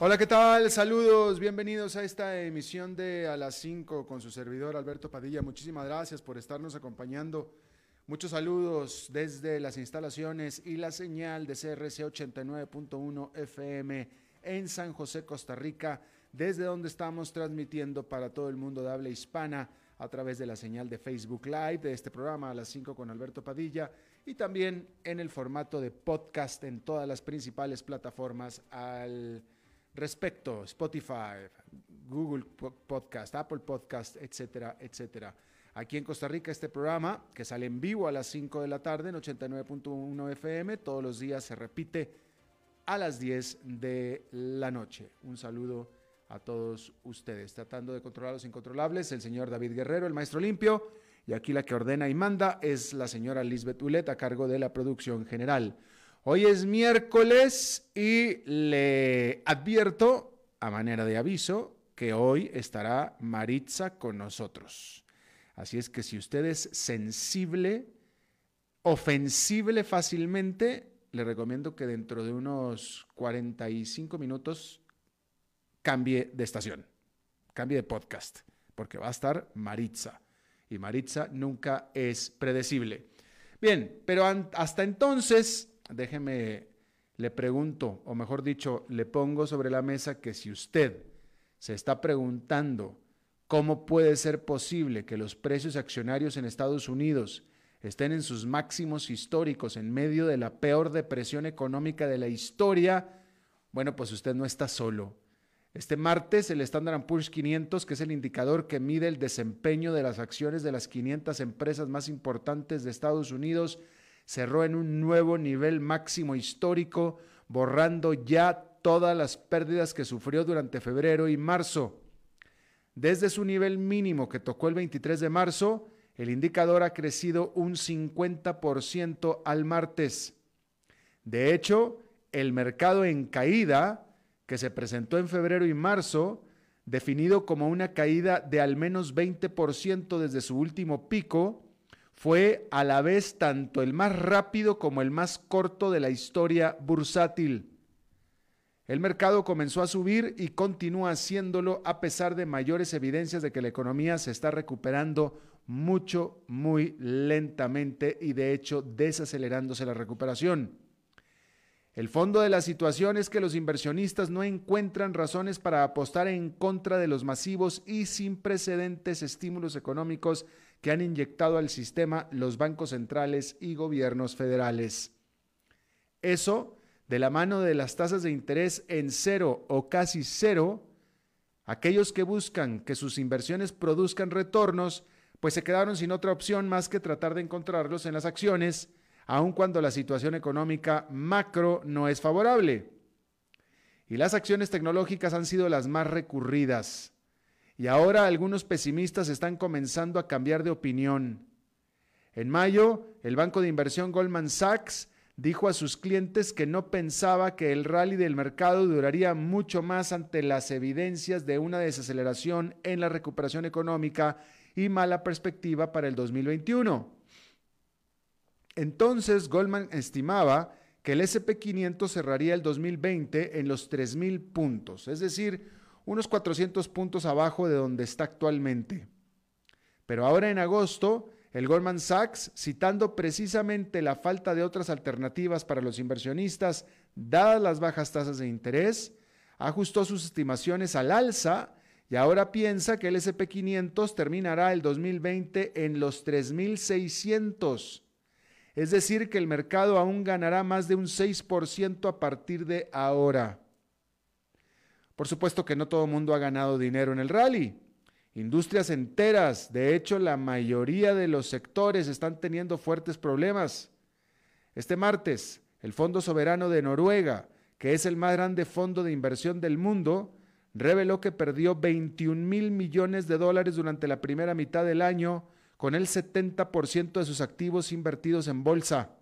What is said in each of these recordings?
Hola, ¿qué tal? Saludos, bienvenidos a esta emisión de A las 5 con su servidor Alberto Padilla. Muchísimas gracias por estarnos acompañando. Muchos saludos desde las instalaciones y la señal de CRC 89.1 FM en San José, Costa Rica, desde donde estamos transmitiendo para todo el mundo de habla hispana a través de la señal de Facebook Live de este programa a las 5 con Alberto Padilla y también en el formato de podcast en todas las principales plataformas al respecto, Spotify, Google Podcast, Apple Podcast, etcétera, etcétera. Aquí en Costa Rica este programa, que sale en vivo a las 5 de la tarde en 89.1 FM, todos los días se repite a las 10 de la noche. Un saludo a todos ustedes. Tratando de controlar los incontrolables, el señor David Guerrero, el maestro limpio, y aquí la que ordena y manda es la señora Lisbeth Ulet a cargo de la producción general. Hoy es miércoles y le advierto, a manera de aviso, que hoy estará Maritza con nosotros. Así es que si usted es sensible, ofensible fácilmente, le recomiendo que dentro de unos 45 minutos cambie de estación, cambie de podcast, porque va a estar Maritza. Y Maritza nunca es predecible. Bien, pero hasta entonces déjeme, le pregunto, o mejor dicho, le pongo sobre la mesa que si usted se está preguntando cómo puede ser posible que los precios accionarios en Estados Unidos estén en sus máximos históricos en medio de la peor depresión económica de la historia, bueno, pues usted no está solo. Este martes el Standard Poor's 500, que es el indicador que mide el desempeño de las acciones de las 500 empresas más importantes de Estados Unidos, cerró en un nuevo nivel máximo histórico, borrando ya todas las pérdidas que sufrió durante febrero y marzo. Desde su nivel mínimo que tocó el 23 de marzo, el indicador ha crecido un 50% al martes. De hecho, el mercado en caída, que se presentó en febrero y marzo, definido como una caída de al menos 20% desde su último pico, fue a la vez tanto el más rápido como el más corto de la historia bursátil. El mercado comenzó a subir y continúa haciéndolo a pesar de mayores evidencias de que la economía se está recuperando mucho, muy lentamente y de hecho desacelerándose la recuperación. El fondo de la situación es que los inversionistas no encuentran razones para apostar en contra de los masivos y sin precedentes estímulos económicos que han inyectado al sistema los bancos centrales y gobiernos federales. Eso, de la mano de las tasas de interés en cero o casi cero, aquellos que buscan que sus inversiones produzcan retornos, pues se quedaron sin otra opción más que tratar de encontrarlos en las acciones, aun cuando la situación económica macro no es favorable. Y las acciones tecnológicas han sido las más recurridas. Y ahora algunos pesimistas están comenzando a cambiar de opinión. En mayo, el banco de inversión Goldman Sachs dijo a sus clientes que no pensaba que el rally del mercado duraría mucho más ante las evidencias de una desaceleración en la recuperación económica y mala perspectiva para el 2021. Entonces, Goldman estimaba que el SP500 cerraría el 2020 en los 3.000 puntos, es decir, unos 400 puntos abajo de donde está actualmente. Pero ahora en agosto, el Goldman Sachs, citando precisamente la falta de otras alternativas para los inversionistas, dadas las bajas tasas de interés, ajustó sus estimaciones al alza y ahora piensa que el SP500 terminará el 2020 en los 3.600. Es decir, que el mercado aún ganará más de un 6% a partir de ahora. Por supuesto que no todo el mundo ha ganado dinero en el rally. Industrias enteras, de hecho la mayoría de los sectores están teniendo fuertes problemas. Este martes, el Fondo Soberano de Noruega, que es el más grande fondo de inversión del mundo, reveló que perdió 21 mil millones de dólares durante la primera mitad del año con el 70% de sus activos invertidos en bolsa.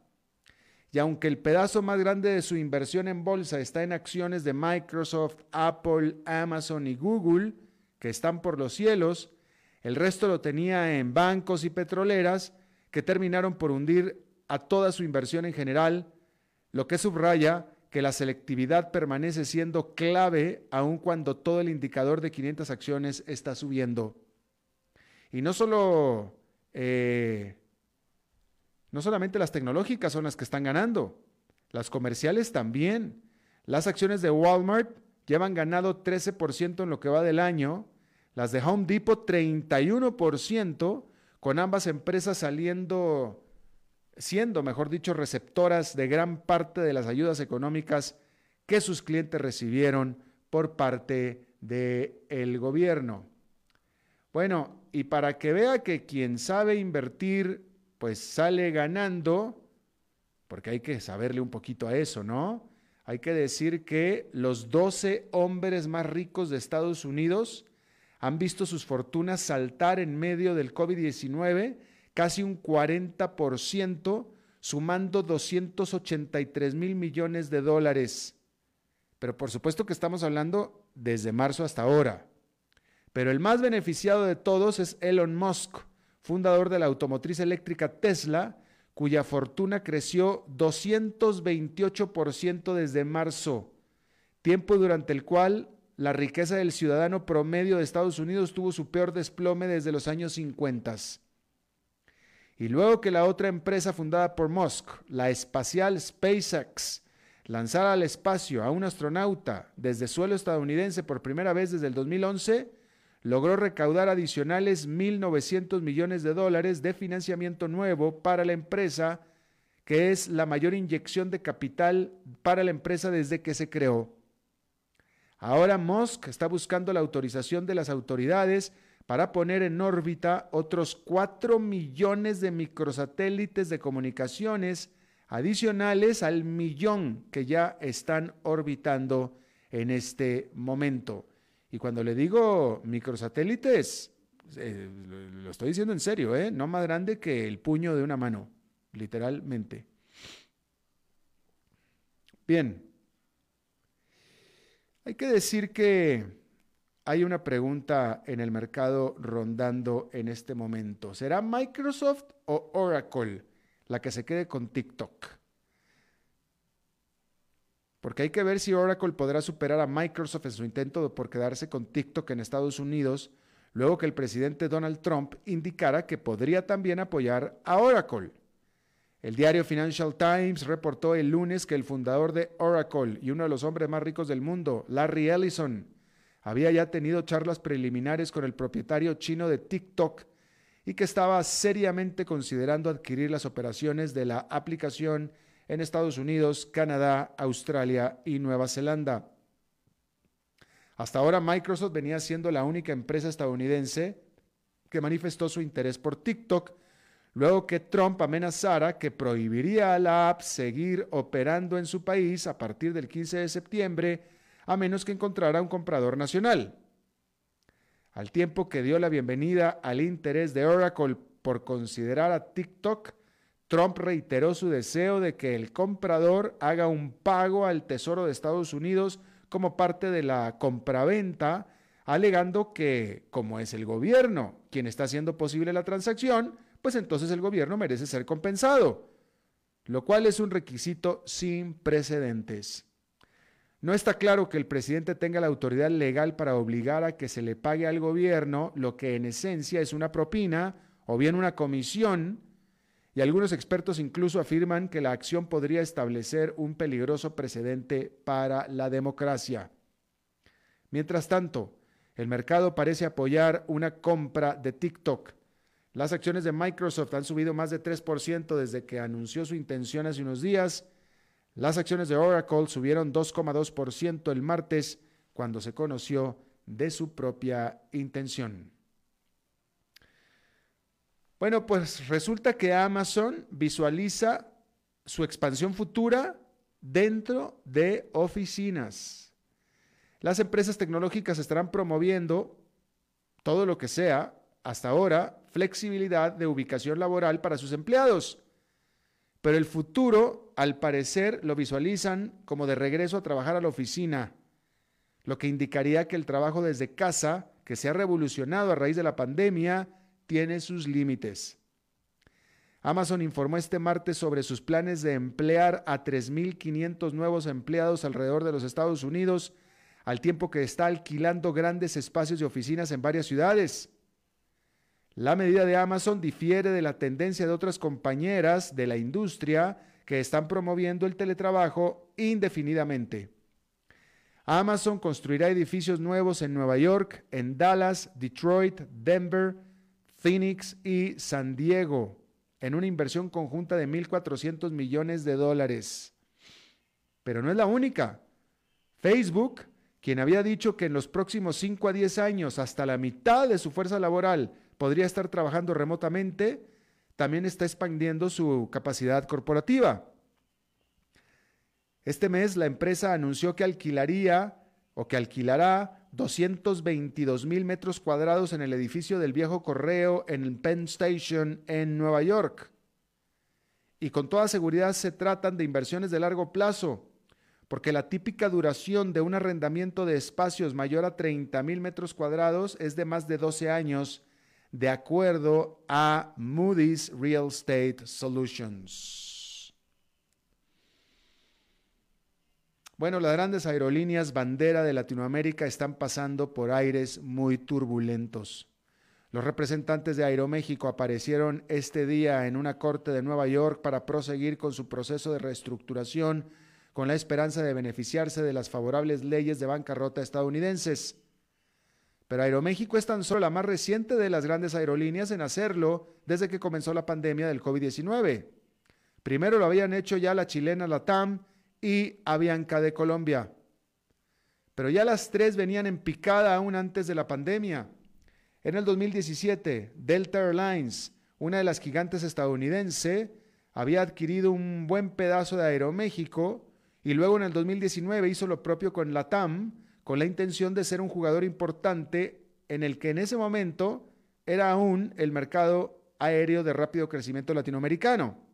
Y aunque el pedazo más grande de su inversión en bolsa está en acciones de Microsoft, Apple, Amazon y Google, que están por los cielos, el resto lo tenía en bancos y petroleras que terminaron por hundir a toda su inversión en general, lo que subraya que la selectividad permanece siendo clave aun cuando todo el indicador de 500 acciones está subiendo. Y no solo, eh, no solamente las tecnológicas son las que están ganando, las comerciales también. Las acciones de Walmart llevan ganado 13% en lo que va del año, las de Home Depot 31%, con ambas empresas saliendo siendo, mejor dicho, receptoras de gran parte de las ayudas económicas que sus clientes recibieron por parte del gobierno. Bueno, y para que vea que quien sabe invertir, pues sale ganando, porque hay que saberle un poquito a eso, ¿no? Hay que decir que los 12 hombres más ricos de Estados Unidos han visto sus fortunas saltar en medio del COVID-19 casi un 40%, sumando 283 mil millones de dólares. Pero por supuesto que estamos hablando desde marzo hasta ahora. Pero el más beneficiado de todos es Elon Musk, fundador de la automotriz eléctrica Tesla, cuya fortuna creció 228% desde marzo, tiempo durante el cual la riqueza del ciudadano promedio de Estados Unidos tuvo su peor desplome desde los años 50. Y luego que la otra empresa fundada por Musk, la espacial SpaceX, lanzara al espacio a un astronauta desde suelo estadounidense por primera vez desde el 2011, logró recaudar adicionales 1.900 millones de dólares de financiamiento nuevo para la empresa, que es la mayor inyección de capital para la empresa desde que se creó. Ahora Musk está buscando la autorización de las autoridades para poner en órbita otros 4 millones de microsatélites de comunicaciones adicionales al millón que ya están orbitando en este momento. Y cuando le digo microsatélites, eh, lo estoy diciendo en serio, ¿eh? no más grande que el puño de una mano, literalmente. Bien, hay que decir que hay una pregunta en el mercado rondando en este momento. ¿Será Microsoft o Oracle la que se quede con TikTok? Porque hay que ver si Oracle podrá superar a Microsoft en su intento por quedarse con TikTok en Estados Unidos, luego que el presidente Donald Trump indicara que podría también apoyar a Oracle. El diario Financial Times reportó el lunes que el fundador de Oracle y uno de los hombres más ricos del mundo, Larry Ellison, había ya tenido charlas preliminares con el propietario chino de TikTok y que estaba seriamente considerando adquirir las operaciones de la aplicación en Estados Unidos, Canadá, Australia y Nueva Zelanda. Hasta ahora Microsoft venía siendo la única empresa estadounidense que manifestó su interés por TikTok, luego que Trump amenazara que prohibiría a la app seguir operando en su país a partir del 15 de septiembre a menos que encontrara un comprador nacional. Al tiempo que dio la bienvenida al interés de Oracle por considerar a TikTok, Trump reiteró su deseo de que el comprador haga un pago al Tesoro de Estados Unidos como parte de la compraventa, alegando que, como es el gobierno quien está haciendo posible la transacción, pues entonces el gobierno merece ser compensado, lo cual es un requisito sin precedentes. No está claro que el presidente tenga la autoridad legal para obligar a que se le pague al gobierno lo que en esencia es una propina o bien una comisión, y algunos expertos incluso afirman que la acción podría establecer un peligroso precedente para la democracia. Mientras tanto, el mercado parece apoyar una compra de TikTok. Las acciones de Microsoft han subido más de 3% desde que anunció su intención hace unos días las acciones de Oracle subieron 2,2% el martes cuando se conoció de su propia intención. Bueno, pues resulta que Amazon visualiza su expansión futura dentro de oficinas. Las empresas tecnológicas estarán promoviendo todo lo que sea hasta ahora flexibilidad de ubicación laboral para sus empleados. Pero el futuro, al parecer, lo visualizan como de regreso a trabajar a la oficina, lo que indicaría que el trabajo desde casa, que se ha revolucionado a raíz de la pandemia, tiene sus límites. Amazon informó este martes sobre sus planes de emplear a 3.500 nuevos empleados alrededor de los Estados Unidos, al tiempo que está alquilando grandes espacios de oficinas en varias ciudades. La medida de Amazon difiere de la tendencia de otras compañeras de la industria que están promoviendo el teletrabajo indefinidamente. Amazon construirá edificios nuevos en Nueva York, en Dallas, Detroit, Denver, Phoenix y San Diego, en una inversión conjunta de 1.400 millones de dólares. Pero no es la única. Facebook, quien había dicho que en los próximos 5 a 10 años, hasta la mitad de su fuerza laboral podría estar trabajando remotamente, también está expandiendo su capacidad corporativa. Este mes la empresa anunció que alquilaría o que alquilará 222 mil metros cuadrados en el edificio del viejo correo en Penn Station en Nueva York. Y con toda seguridad se tratan de inversiones de largo plazo, porque la típica duración de un arrendamiento de espacios mayor a 30 mil metros cuadrados es de más de 12 años de acuerdo a Moody's Real Estate Solutions. Bueno, las grandes aerolíneas bandera de Latinoamérica están pasando por aires muy turbulentos. Los representantes de Aeroméxico aparecieron este día en una corte de Nueva York para proseguir con su proceso de reestructuración con la esperanza de beneficiarse de las favorables leyes de bancarrota estadounidenses. Pero Aeroméxico es tan solo la más reciente de las grandes aerolíneas en hacerlo desde que comenzó la pandemia del COVID-19. Primero lo habían hecho ya la chilena Latam y Avianca de Colombia. Pero ya las tres venían en picada aún antes de la pandemia. En el 2017, Delta Airlines, una de las gigantes estadounidense, había adquirido un buen pedazo de Aeroméxico y luego en el 2019 hizo lo propio con Latam, con la intención de ser un jugador importante en el que en ese momento era aún el mercado aéreo de rápido crecimiento latinoamericano.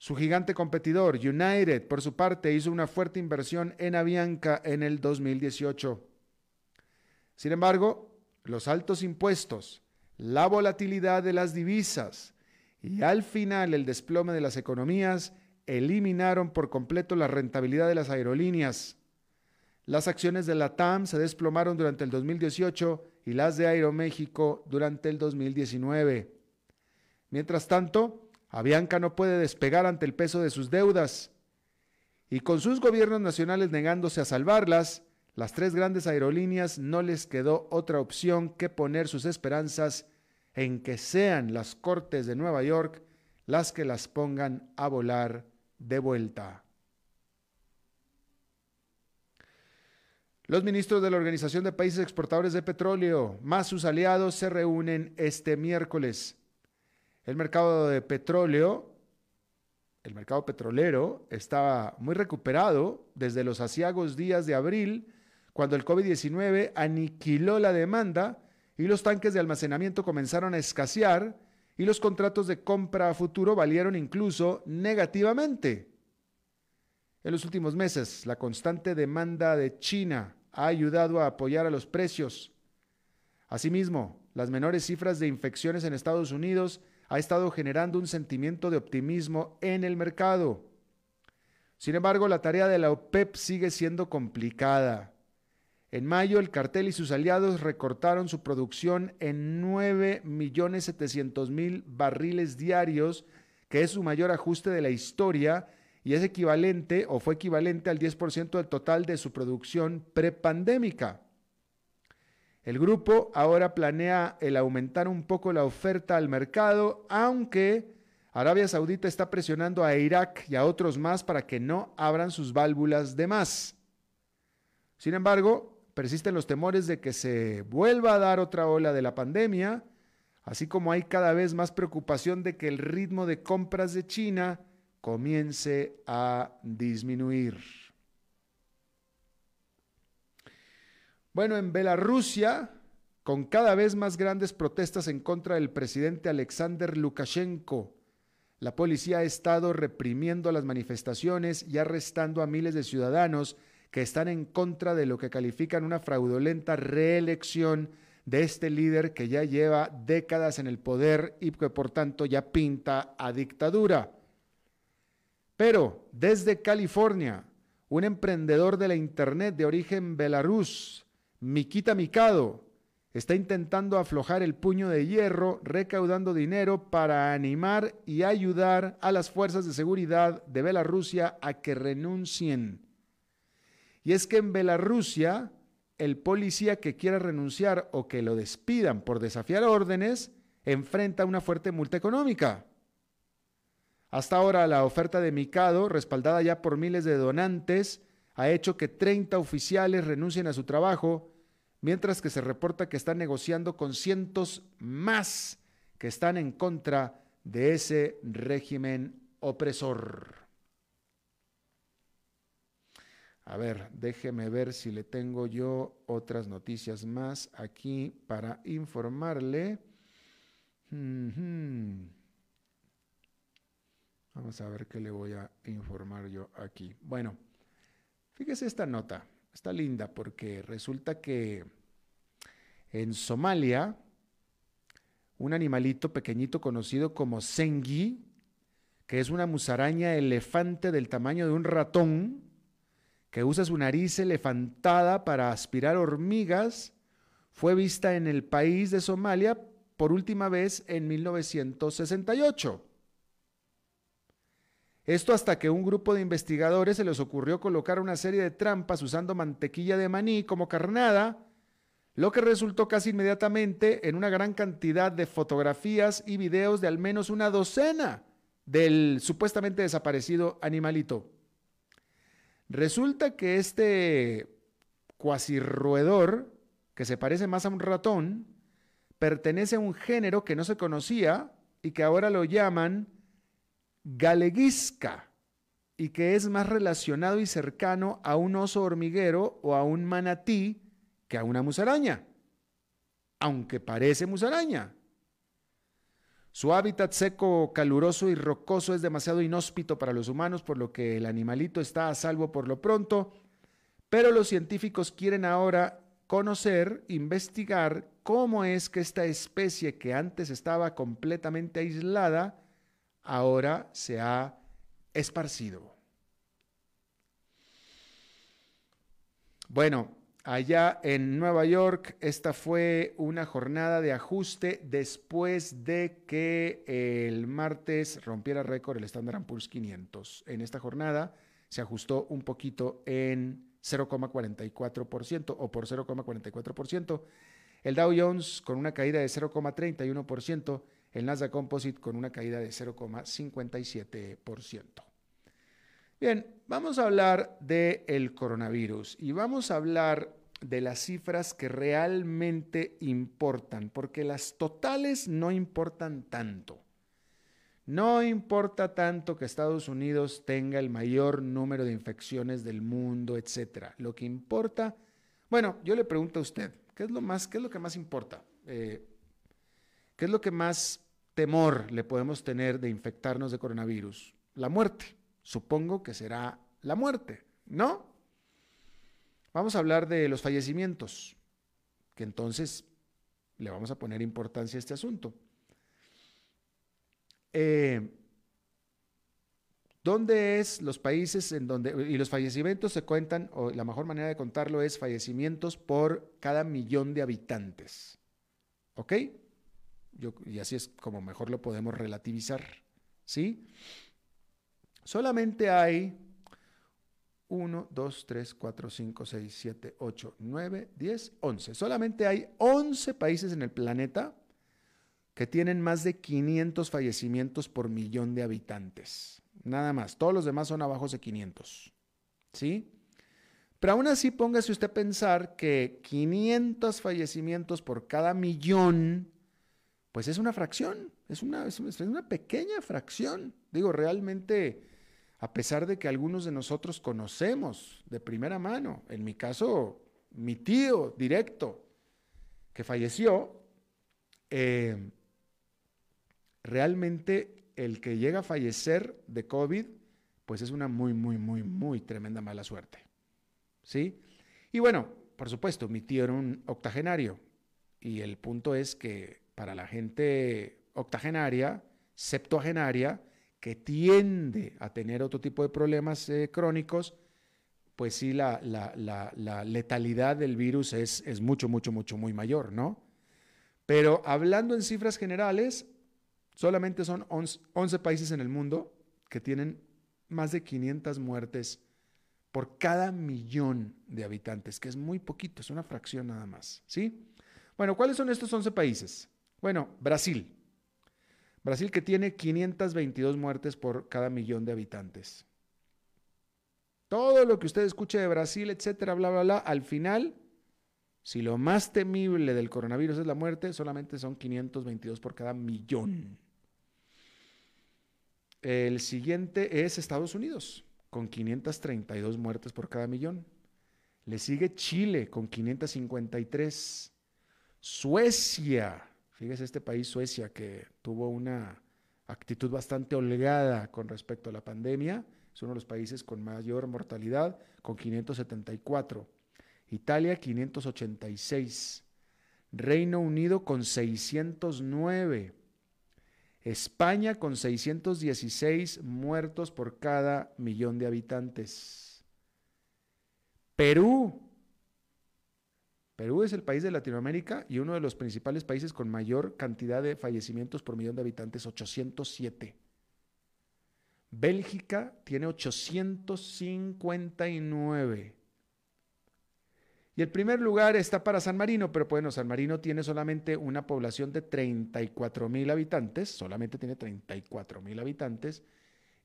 Su gigante competidor, United, por su parte, hizo una fuerte inversión en Avianca en el 2018. Sin embargo, los altos impuestos, la volatilidad de las divisas y al final el desplome de las economías eliminaron por completo la rentabilidad de las aerolíneas las acciones de la TAM se desplomaron durante el 2018 y las de Aeroméxico durante el 2019. Mientras tanto, Avianca no puede despegar ante el peso de sus deudas. Y con sus gobiernos nacionales negándose a salvarlas, las tres grandes aerolíneas no les quedó otra opción que poner sus esperanzas en que sean las Cortes de Nueva York las que las pongan a volar de vuelta. Los ministros de la Organización de Países Exportadores de Petróleo, más sus aliados, se reúnen este miércoles. El mercado de petróleo, el mercado petrolero, estaba muy recuperado desde los asiagos días de abril, cuando el COVID-19 aniquiló la demanda y los tanques de almacenamiento comenzaron a escasear y los contratos de compra a futuro valieron incluso negativamente. En los últimos meses, la constante demanda de China ha ayudado a apoyar a los precios. Asimismo, las menores cifras de infecciones en Estados Unidos ha estado generando un sentimiento de optimismo en el mercado. Sin embargo, la tarea de la OPEP sigue siendo complicada. En mayo, el cartel y sus aliados recortaron su producción en 9.700.000 barriles diarios, que es su mayor ajuste de la historia y es equivalente o fue equivalente al 10% del total de su producción prepandémica. El grupo ahora planea el aumentar un poco la oferta al mercado, aunque Arabia Saudita está presionando a Irak y a otros más para que no abran sus válvulas de más. Sin embargo, persisten los temores de que se vuelva a dar otra ola de la pandemia, así como hay cada vez más preocupación de que el ritmo de compras de China comience a disminuir. Bueno, en Bielorrusia con cada vez más grandes protestas en contra del presidente Alexander Lukashenko. La policía ha estado reprimiendo las manifestaciones y arrestando a miles de ciudadanos que están en contra de lo que califican una fraudulenta reelección de este líder que ya lleva décadas en el poder y que por tanto ya pinta a dictadura. Pero desde California, un emprendedor de la Internet de origen belarus, Mikita Mikado, está intentando aflojar el puño de hierro, recaudando dinero para animar y ayudar a las fuerzas de seguridad de Belarrusia a que renuncien. Y es que en Belarrusia, el policía que quiera renunciar o que lo despidan por desafiar órdenes, enfrenta una fuerte multa económica. Hasta ahora la oferta de Mikado, respaldada ya por miles de donantes, ha hecho que 30 oficiales renuncien a su trabajo, mientras que se reporta que están negociando con cientos más que están en contra de ese régimen opresor. A ver, déjeme ver si le tengo yo otras noticias más aquí para informarle. Vamos a ver qué le voy a informar yo aquí. Bueno, fíjese esta nota. Está linda porque resulta que en Somalia, un animalito pequeñito conocido como sengi, que es una musaraña elefante del tamaño de un ratón, que usa su nariz elefantada para aspirar hormigas, fue vista en el país de Somalia por última vez en 1968. Esto hasta que un grupo de investigadores se les ocurrió colocar una serie de trampas usando mantequilla de maní como carnada, lo que resultó casi inmediatamente en una gran cantidad de fotografías y videos de al menos una docena del supuestamente desaparecido animalito. Resulta que este cuasi roedor, que se parece más a un ratón, pertenece a un género que no se conocía y que ahora lo llaman galeguisca y que es más relacionado y cercano a un oso hormiguero o a un manatí que a una musaraña, aunque parece musaraña. Su hábitat seco, caluroso y rocoso es demasiado inhóspito para los humanos, por lo que el animalito está a salvo por lo pronto, pero los científicos quieren ahora conocer, investigar cómo es que esta especie que antes estaba completamente aislada, ahora se ha esparcido. Bueno, Allá en Nueva York, esta fue una jornada de ajuste después de que el martes rompiera récord el Standard Poor's 500. En esta jornada se ajustó un poquito en 0,44% o por 0,44%. El Dow Jones con una caída de 0,31%, el Nasdaq Composite con una caída de 0,57%. Bien, vamos a hablar del coronavirus y vamos a hablar de las cifras que realmente importan, porque las totales no importan tanto. No importa tanto que Estados Unidos tenga el mayor número de infecciones del mundo, etcétera. Lo que importa, bueno, yo le pregunto a usted, ¿qué es lo más, qué es lo que más importa? Eh, ¿Qué es lo que más temor le podemos tener de infectarnos de coronavirus? La muerte supongo que será la muerte, ¿no? Vamos a hablar de los fallecimientos, que entonces le vamos a poner importancia a este asunto. Eh, ¿Dónde es los países en donde, y los fallecimientos se cuentan, o la mejor manera de contarlo es fallecimientos por cada millón de habitantes? ¿Ok? Y así es como mejor lo podemos relativizar, ¿sí? Solamente hay 1, 2, 3, 4, 5, 6, 7, 8, 9, 10, 11. Solamente hay 11 países en el planeta que tienen más de 500 fallecimientos por millón de habitantes. Nada más. Todos los demás son abajo de 500. ¿Sí? Pero aún así póngase usted a pensar que 500 fallecimientos por cada millón, pues es una fracción, es una, es una pequeña fracción. Digo, realmente a pesar de que algunos de nosotros conocemos de primera mano, en mi caso, mi tío directo, que falleció, eh, realmente el que llega a fallecer de COVID, pues es una muy, muy, muy, muy tremenda mala suerte. ¿Sí? Y bueno, por supuesto, mi tío era un octogenario. Y el punto es que para la gente octogenaria, septuagenaria, que tiende a tener otro tipo de problemas eh, crónicos, pues sí, la, letalidad del virus es, es, mucho, mucho, mucho, muy mayor, ¿no? Pero hablando en cifras generales, solamente son 11, países en el mundo que tienen más de 500 muertes por cada millón de habitantes, que es muy poquito, es una fracción nada más, ¿sí? Bueno, ¿cuáles son estos 11 países? Bueno, Brasil. Brasil que tiene 522 muertes por cada millón de habitantes. Todo lo que usted escuche de Brasil, etcétera, bla, bla, bla, al final, si lo más temible del coronavirus es la muerte, solamente son 522 por cada millón. El siguiente es Estados Unidos, con 532 muertes por cada millón. Le sigue Chile, con 553. Suecia, fíjese este país, Suecia, que tuvo una actitud bastante holgada con respecto a la pandemia es uno de los países con mayor mortalidad, con 574. Italia, 586. Reino Unido con 609. España con 616 muertos por cada millón de habitantes. Perú. Perú es el país de Latinoamérica y uno de los principales países con mayor cantidad de fallecimientos por millón de habitantes, 807. Bélgica tiene 859. Y el primer lugar está para San Marino, pero bueno, San Marino tiene solamente una población de 34 mil habitantes, solamente tiene 34 mil habitantes,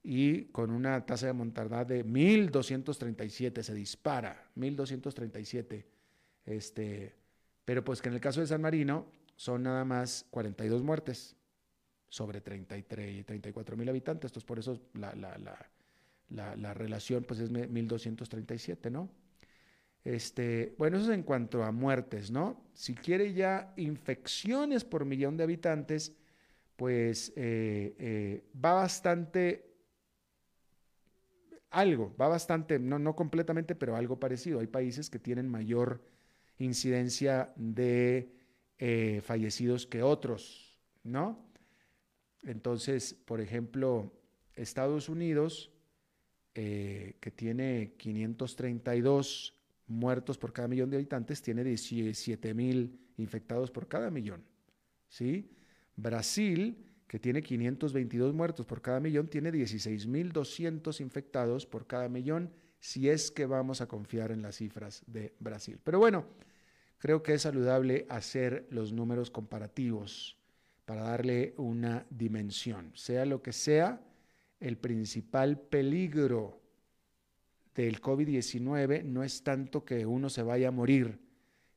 y con una tasa de mortandad de 1237, se dispara, 1237. Este, pero pues que en el caso de San Marino son nada más 42 muertes sobre 33 y 34 mil habitantes. Entonces, por eso la, la, relación pues es 1237, ¿no? Este, bueno, eso es en cuanto a muertes, ¿no? Si quiere ya infecciones por millón de habitantes, pues eh, eh, va bastante, algo, va bastante, no, no completamente, pero algo parecido. Hay países que tienen mayor incidencia de eh, fallecidos que otros, ¿no? Entonces, por ejemplo, Estados Unidos, eh, que tiene 532 muertos por cada millón de habitantes, tiene 17 mil infectados por cada millón. ¿sí? Brasil, que tiene 522 muertos por cada millón, tiene 16.200 infectados por cada millón, si es que vamos a confiar en las cifras de Brasil. Pero bueno, creo que es saludable hacer los números comparativos para darle una dimensión. Sea lo que sea, el principal peligro del COVID-19 no es tanto que uno se vaya a morir,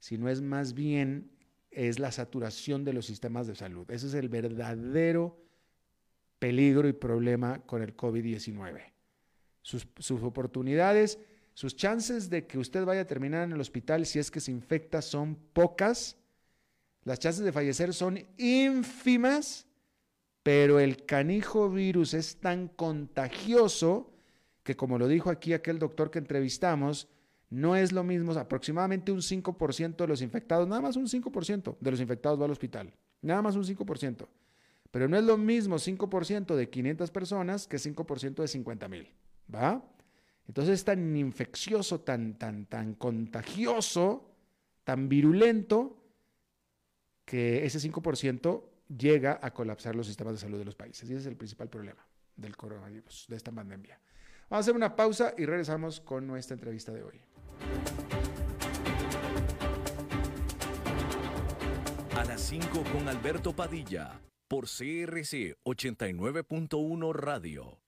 sino es más bien es la saturación de los sistemas de salud. Ese es el verdadero peligro y problema con el COVID-19. Sus, oportunidades, sus chances de que usted vaya a terminar en el hospital si es que se infecta son pocas las chances de fallecer son ínfimas, pero el canijo virus es tan contagioso que, como lo dijo aquí aquel doctor que entrevistamos, no es lo mismo, aproximadamente un 5% de los infectados, nada más un 5% de los infectados va al hospital, nada más un 5%. Pero no es lo mismo 5% de 500 personas que 5% de 50 mil, ¿va? Entonces es tan infeccioso, tan, tan, tan contagioso, tan virulento, que ese 5% llega a colapsar los sistemas de salud de los países. Y ese es el principal problema del coronavirus, de esta pandemia. Vamos a hacer una pausa y regresamos con nuestra entrevista de hoy. A las 5 con Alberto Padilla, por CRC 89.1 Radio.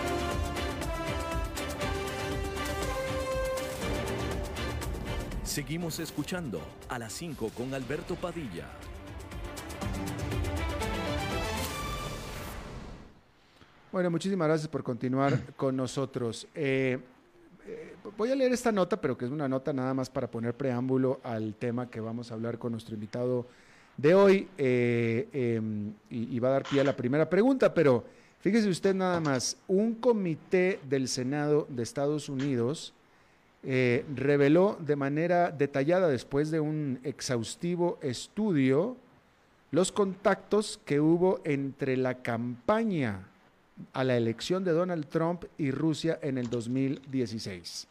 Seguimos escuchando a las 5 con Alberto Padilla. Bueno, muchísimas gracias por continuar con nosotros. Eh, eh, voy a leer esta nota, pero que es una nota nada más para poner preámbulo al tema que vamos a hablar con nuestro invitado de hoy eh, em, y, y, va a dar pie a la primera pregunta, pero fíjese usted nada más, un comité del Senado de Estados Unidos eh, reveló de manera detallada, después de un exhaustivo estudio, los contactos que hubo entre la campaña a la elección de Donald Trump y Rusia en el 2016.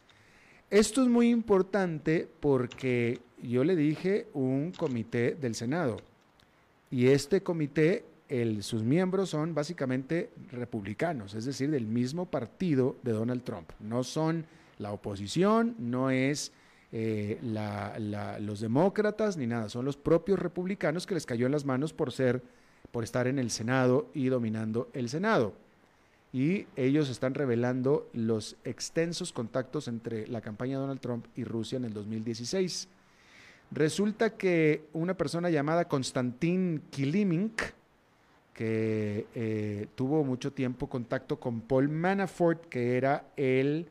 Esto es muy importante porque yo le dije un comité del Senado y este comité, sus miembros son básicamente republicanos, es decir, del mismo partido de Donald Trump. No son la oposición, no es eh, los demócratas ni nada, son los propios republicanos que les cayó en las manos por ser, por estar en el Senado y dominando el Senado. Y ellos están revelando los extensos contactos entre la campaña de Donald Trump y Rusia en el 2016. Resulta que una persona llamada Konstantin Kilimink, que eh, tuvo mucho tiempo contacto con Paul Manafort, que era el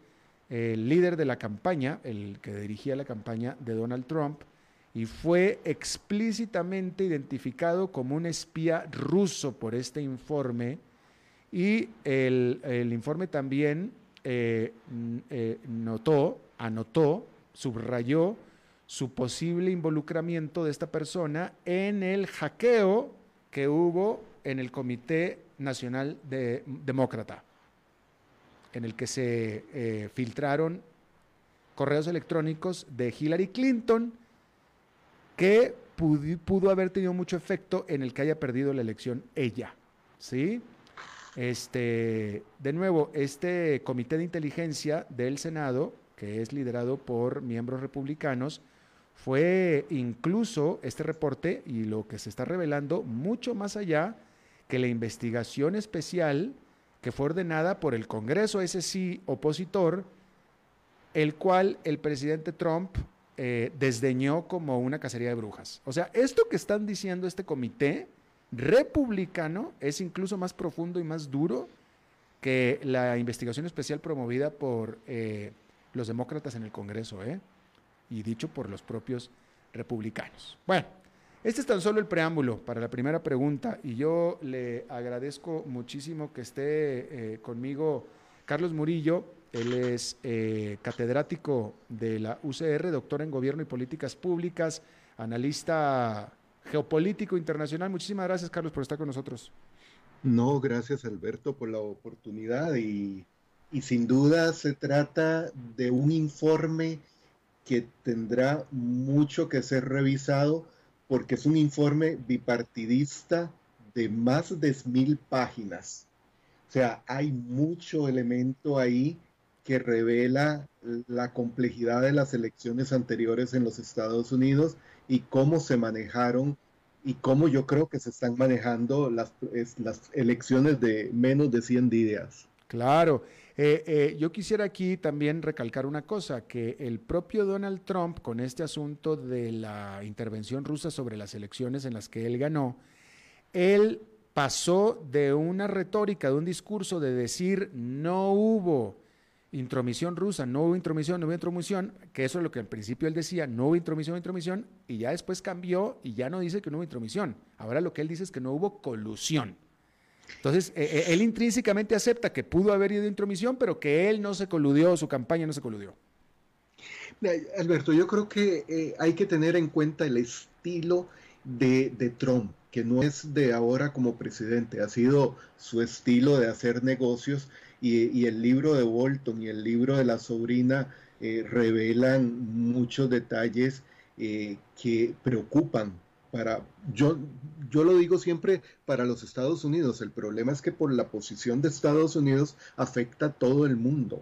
el líder de la campaña, el que dirigía la campaña de Donald Trump, y fue explícitamente identificado como un espía ruso por este informe. Y el, informe también eh, eh, notó, anotó, subrayó su posible involucramiento de esta persona en el hackeo que hubo en el Comité Nacional Demócrata en el que se eh, filtraron correos electrónicos de Hillary Clinton que pudo, haber tenido mucho efecto en el que haya perdido la elección ella. ¿Sí? Este, de nuevo, este comité de inteligencia del Senado, que es liderado por miembros republicanos, fue incluso este reporte y lo que se está revelando mucho más allá que la investigación especial que fue ordenada por el Congreso, ese sí opositor, el cual el presidente Trump eh, desdeñó como una cacería de brujas. O sea, esto que están diciendo este comité republicano es incluso más profundo y más duro que la investigación especial promovida por eh, los demócratas en el Congreso, ¿eh? y dicho por los propios republicanos. Bueno, este es tan solo el preámbulo para la primera pregunta y yo le agradezco muchísimo que esté eh, conmigo Carlos Murillo. Él es eh, catedrático de la UCR, doctor en Gobierno y Políticas Públicas, analista geopolítico internacional. Muchísimas gracias, Carlos, por estar con nosotros. No, gracias, Alberto, por la oportunidad y, y sin duda se trata de un informe que tendrá mucho que ser revisado porque es un informe bipartidista de más de mil páginas. O sea, hay mucho elemento ahí que revela la complejidad de las elecciones anteriores en los Estados Unidos y cómo se manejaron y cómo yo creo que se están manejando las, las elecciones de menos de 100 días. Claro. Eh, eh, yo quisiera aquí también recalcar una cosa, que el propio Donald Trump, con este asunto de la intervención rusa sobre las elecciones en las que él ganó, él pasó de una retórica, de un discurso de decir no hubo intromisión rusa, no hubo intromisión, no hubo intromisión, que eso es lo que al principio él decía, no hubo intromisión, intromisión, y ya después cambió y ya no dice que no hubo intromisión. Ahora lo que él dice es que no hubo colusión. Entonces, eh, eh, él intrínsecamente acepta que pudo haber ido intromisión, pero que él no se coludió, su campaña no se coludió. Alberto, yo creo que eh, hay que tener en cuenta el estilo de, Trump, que no es de ahora como presidente, ha sido su estilo de hacer negocios y, el libro de Bolton y el libro de la sobrina revelan muchos detalles que preocupan para, yo, yo lo digo siempre para los Estados Unidos, el problema es que por la posición de Estados Unidos afecta a todo el mundo.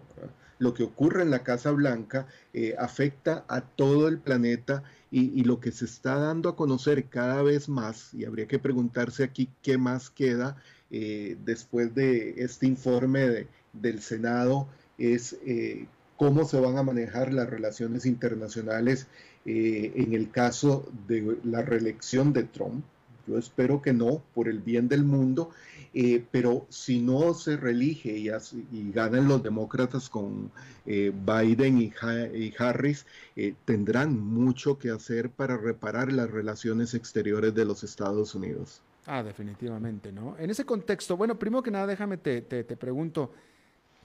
Lo que ocurre en la Casa Blanca eh, afecta a todo el planeta y, lo que se está dando a conocer cada vez más, y habría que preguntarse aquí qué más queda eh, después de este informe del Senado, es eh, cómo se van a manejar las relaciones internacionales eh, en el caso de la reelección de Trump. Yo espero que no, por el bien del mundo, eh, pero si no se reelige y, ganan los demócratas con eh, Biden y, Harris, tendrán mucho que hacer para reparar las relaciones exteriores de los Estados Unidos. Ah, definitivamente, ¿no? En ese contexto, bueno, primero que nada, déjame te pregunto,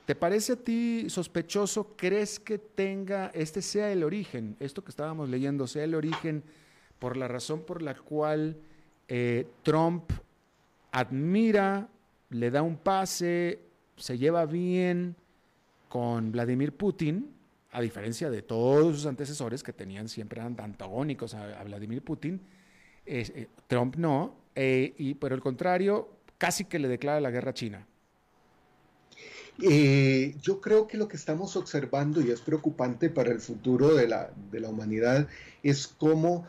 ¿Te parece a ti sospechoso? ¿Crees que tenga, este sea el origen, esto que estábamos leyendo, sea el origen por la razón por la cual eh, Trump admira, le da un pase, se lleva bien con Vladimir Putin, a diferencia de todos sus antecesores que tenían siempre antagónicos a, Vladimir Putin, eh, Trump no, eh, y por el contrario, casi que le declara la guerra a China. Eh, yo creo que lo que estamos observando y es preocupante para el futuro de la, de la humanidad es cómo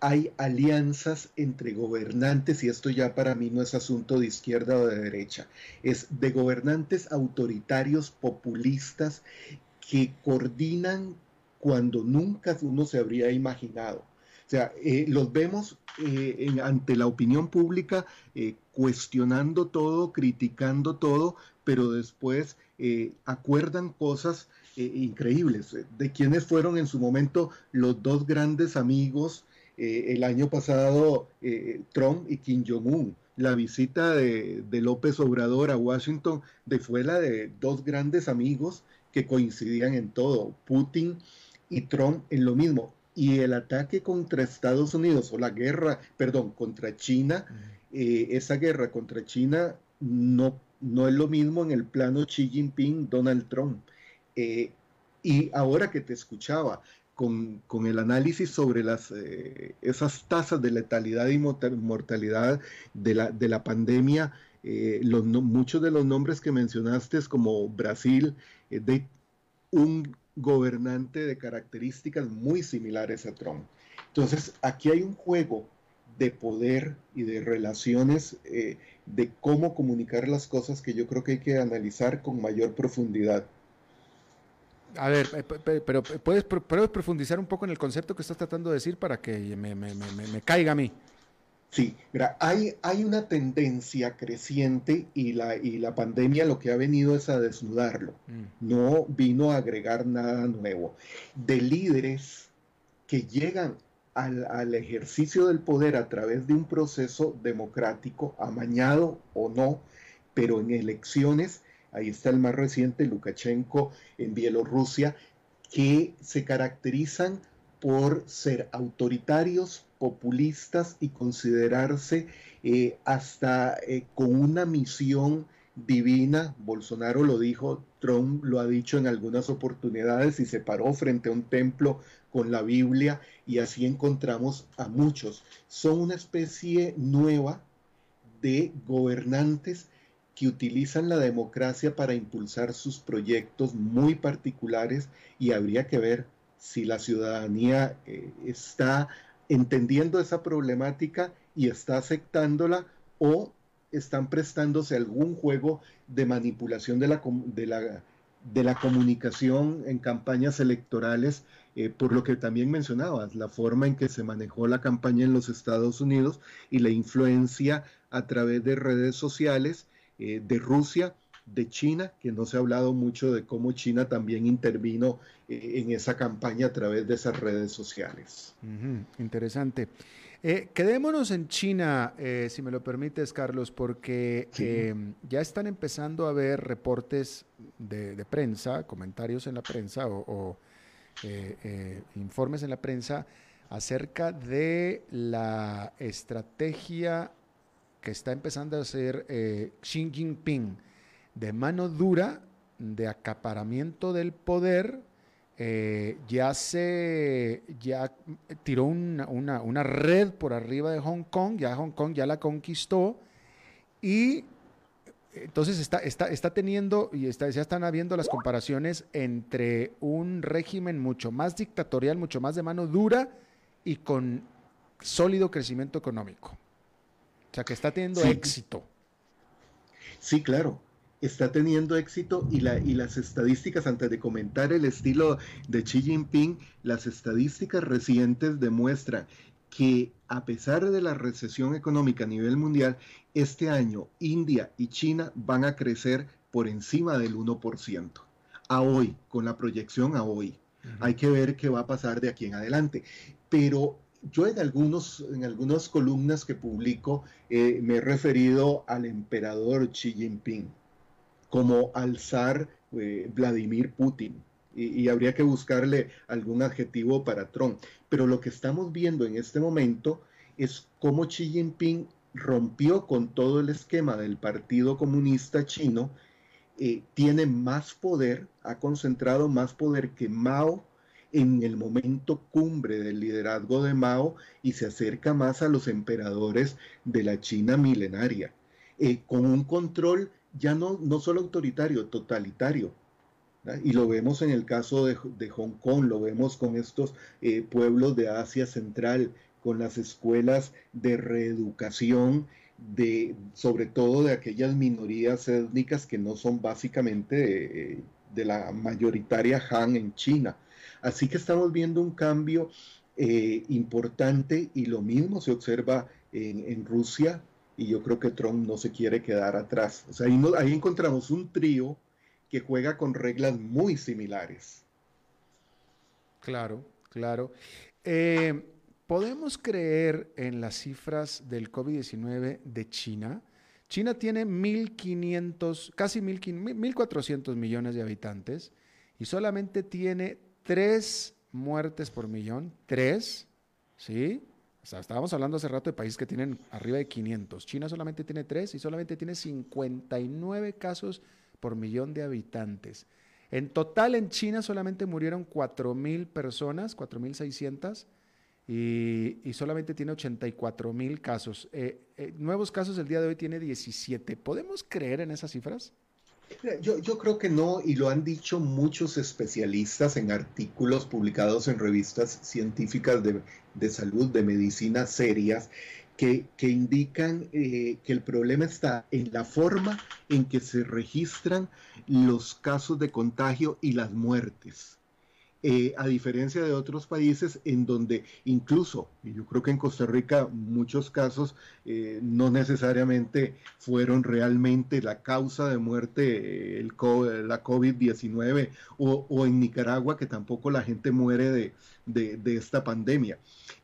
hay alianzas entre gobernantes, y esto ya para mí no es asunto de izquierda o de derecha, es de gobernantes autoritarios, populistas, que coordinan cuando nunca uno se habría imaginado. O sea, eh, los vemos eh, ante la opinión pública cuestionando todo, criticando todo, pero después eh, acuerdan cosas eh, increíbles, eh, de quienes fueron en su momento los dos grandes amigos el año pasado, Trump y Kim Jong-un. La visita de, López Obrador a Washington de fue la de dos grandes amigos que coincidían en todo, Putin y Trump en lo mismo. Y el ataque contra Estados Unidos, o la guerra, perdón, contra China, esa guerra contra China no no es lo mismo en el plano Xi Jinping, Donald Trump. Eh, y ahora que te escuchaba con, el análisis sobre las, eh, esas tasas de letalidad y mortalidad de la, de la pandemia, eh, los, muchos de los nombres que mencionaste como Brasil, de un gobernante de características muy similares a Trump. Entonces, aquí hay un juego de poder y de relaciones de cómo comunicar las cosas que yo creo que hay que analizar con mayor profundidad. A ver, eh, pero ¿puedes, profundizar un poco en el concepto que estás tratando de decir para que me, caiga a mí? Sí, mira, hay, hay una tendencia creciente y la, y la pandemia lo que ha venido es a desnudarlo, mm. no vino a agregar nada nuevo, de líderes que llegan al, ejercicio del poder a través de un proceso democrático, amañado o no, pero en elecciones, ahí está el más reciente, Lukashenko en Bielorrusia, que se caracterizan por ser autoritarios, populistas y considerarse eh, hasta eh, con una misión divina. Bolsonaro lo dijo, Trump lo ha dicho en algunas oportunidades y se paró frente a un templo con la Biblia y así encontramos a muchos. Son una especie nueva de gobernantes que utilizan la democracia para impulsar sus proyectos muy particulares y habría que ver si la ciudadanía eh, está entendiendo esa problemática y está aceptándola o están prestándose algún juego de manipulación de la, de la, de la comunicación en campañas electorales eh, por lo que también mencionabas, la forma en que se manejó la campaña en los Estados Unidos y la influencia a través de redes sociales eh, de Rusia, de China, que no se ha hablado mucho de cómo China también intervino eh, en esa campaña a través de esas redes sociales. interesante. Quedémonos en China, si me lo permites, Carlos, porque ya están empezando a haber reportes de, prensa, comentarios en la prensa o eh, eh, informes en la prensa acerca de la estrategia que está empezando a hacer eh, Xi Jinping de mano dura, de acaparamiento del poder, eh, ya se ya tiró una, una, red por arriba de Hong Kong, ya Hong Kong ya la conquistó y entonces está, está, está teniendo y está, ya están habiendo las comparaciones entre un régimen mucho más dictatorial, mucho más de mano dura y con sólido crecimiento económico. O sea que está teniendo éxito. Sí, claro está teniendo éxito y, la, y las estadísticas, antes de comentar el estilo de Xi Jinping, las estadísticas recientes demuestran que a pesar de la recesión económica a nivel mundial, este año India y China van a crecer por encima del 1%. A hoy, con la proyección a hoy. Hay que ver qué va a pasar de aquí en adelante. Pero yo en, algunos, en algunas columnas que publico eh, me he referido al emperador Xi Jinping como al zar eh, Vladimir Putin. Y, habría que buscarle algún adjetivo para Trump. Pero lo que estamos viendo en este momento es cómo Xi Jinping rompió con todo el esquema del Partido Comunista Chino, eh, tiene más poder, ha concentrado más poder que Mao en el momento cumbre del liderazgo de Mao y se acerca más a los emperadores de la China milenaria, eh, con un control ya no, no solo autoritario, totalitario. Y lo vemos en el caso de, Hong Kong, lo vemos con estos eh, pueblos de Asia Central, con las escuelas de reeducación, de, sobre todo de aquellas minorías étnicas que no son básicamente eh, de, la mayoritaria Han en China. Así que estamos viendo un cambio eh, importante y lo mismo se observa en, en Rusia, y yo creo que Trump no se quiere quedar atrás. O sea, ahí, encontramos un trío que juega con reglas muy similares. Claro, claro. Eh, ¿Podemos creer en las cifras del COVID-19 de China? China tiene 1.500, casi 1.400 millones de habitantes y solamente tiene tres muertes por millón, tres, ¿sí? Estábamos hablando hace rato de países que tienen arriba de 500. China solamente tiene 3 y solamente tiene 59 casos por millón de habitantes. En total en China solamente murieron 4.000 personas, 4.600, y, y solamente tiene 84.000 casos. Eh, eh, nuevos casos el día de hoy tiene 17. ¿Podemos creer en esas cifras? Yo, yo, creo que no, y lo han dicho muchos especialistas en artículos publicados en revistas científicas de, de salud, de medicina serias, que, que indican eh, que el problema está en la forma en que se registran los casos de contagio y las muertes. Eh, a diferencia de otros países en donde incluso, y yo creo que en Costa Rica muchos casos eh, no necesariamente fueron realmente la causa de muerte, eh, la COVID-19, o, en Nicaragua que tampoco la gente muere de, de esta pandemia.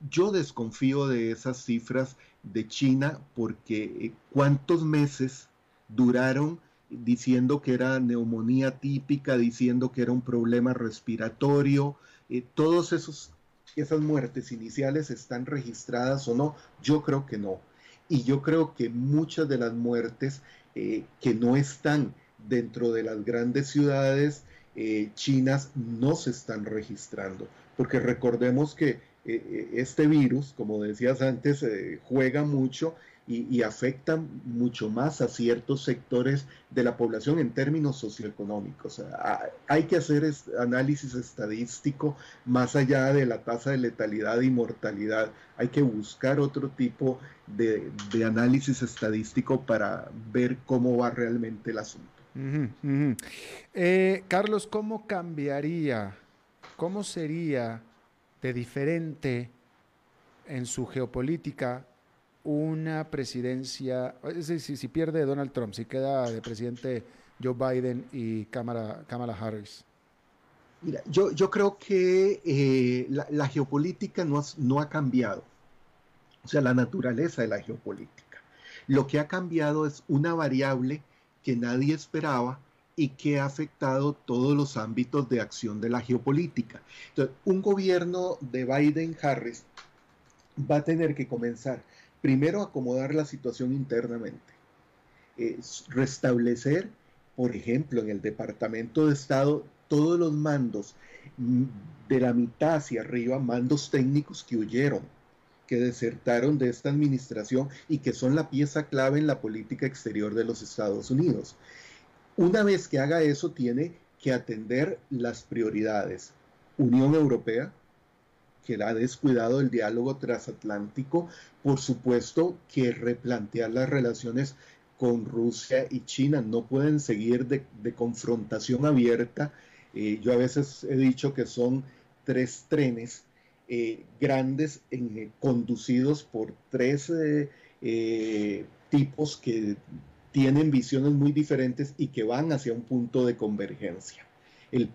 Yo desconfío de esas cifras de China porque cuántos meses duraron diciendo que era neumonía típica, diciendo que era un problema respiratorio, eh, todos esos esas muertes iniciales están registradas o no, yo creo que no. Y yo creo que muchas de las muertes eh, que no están dentro de las grandes ciudades eh, chinas no se están registrando, porque recordemos que este virus, como decías antes, juega mucho y, afectan mucho más a ciertos sectores de la población en términos socioeconómicos. hay que hacer análisis estadístico más allá de la tasa de letalidad y mortalidad. Hay que buscar otro tipo de, análisis estadístico para ver cómo va realmente el asunto. Eh, Carlos, ¿cómo cambiaría, cómo sería de diferente en su geopolítica una presidencia, si, pierde Donald Trump, si queda de presidente Joe Biden y Kamala, Kamala Harris? Mira, yo, yo creo que eh, la, geopolítica no, no ha cambiado, o sea, la naturaleza de la geopolítica. Lo que ha cambiado es una variable que nadie esperaba y que ha afectado todos los ámbitos de acción de la geopolítica. Entonces, un gobierno de Biden-Harris va a tener que comenzar primero acomodar la situación internamente, restablecer por ejemplo, en el Departamento de Estado, todos los mandos mm, de la mitad hacia arriba, mandos técnicos que huyeron, que desertaron de esta administración y que son la pieza clave en la política exterior de los Estados Unidos. Una vez que haga eso, tiene que atender las prioridades. Unión Europea, que ha descuidado el diálogo transatlántico, por supuesto que replantear las relaciones con Rusia y China no pueden seguir de, confrontación abierta. Eh, yo a veces he dicho que son tres trenes eh, grandes eh, conducidos por tres tipos que tienen visiones muy diferentes y que van hacia un punto de convergencia. El,